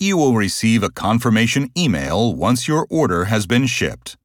You will receive a confirmation email once your order has been shipped.